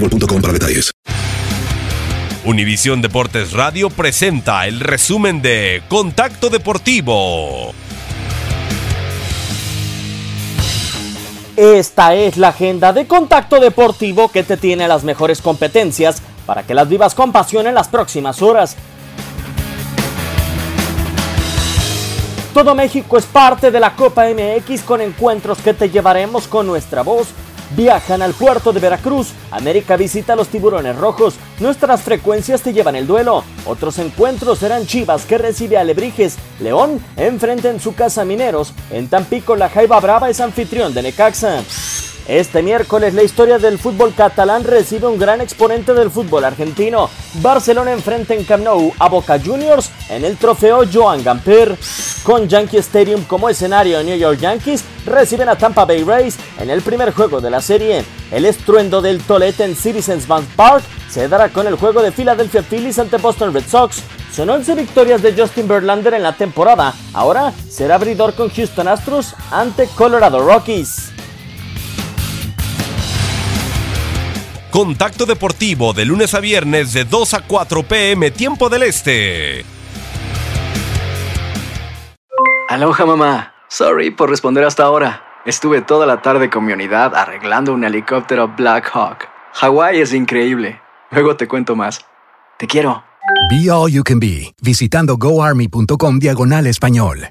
boostmobile.com para detalles. Univisión Deportes Radio presenta el resumen de Contacto Deportivo. Esta es la agenda de Contacto Deportivo que te tiene las mejores competencias para que las vivas con pasión en las próximas horas. Todo México es parte de la Copa MX con encuentros que te llevaremos con nuestra voz. Viajan al puerto de Veracruz, América visita a los tiburones rojos, nuestras frecuencias te llevan el duelo. Otros encuentros serán Chivas que recibe a Lebrijes, León enfrenta en su casa Mineros, en Tampico la Jaiba Brava es anfitrión de Necaxa. Este miércoles la historia del fútbol catalán recibe un gran exponente del fútbol argentino. Barcelona enfrenta en Camp Nou a Boca Juniors en el trofeo Joan Gamper. Con Yankee Stadium como escenario, New York Yankees reciben a Tampa Bay Rays en el primer juego de la serie. El estruendo del Tolete en Citizens Bank Park se dará con el juego de Philadelphia Phillies ante Boston Red Sox. Son 11 victorias de Justin Verlander en la temporada. Ahora será abridor con Houston Astros ante Colorado Rockies. Contacto Deportivo de lunes a viernes de 2 a 4 pm tiempo del este. Aloha mamá. Sorry por responder hasta ahora. Estuve toda la tarde con mi unidad arreglando un helicóptero Black Hawk. Hawái es increíble. Luego te cuento más. Te quiero. Be All You Can Be, visitando goarmy.com diagonal español.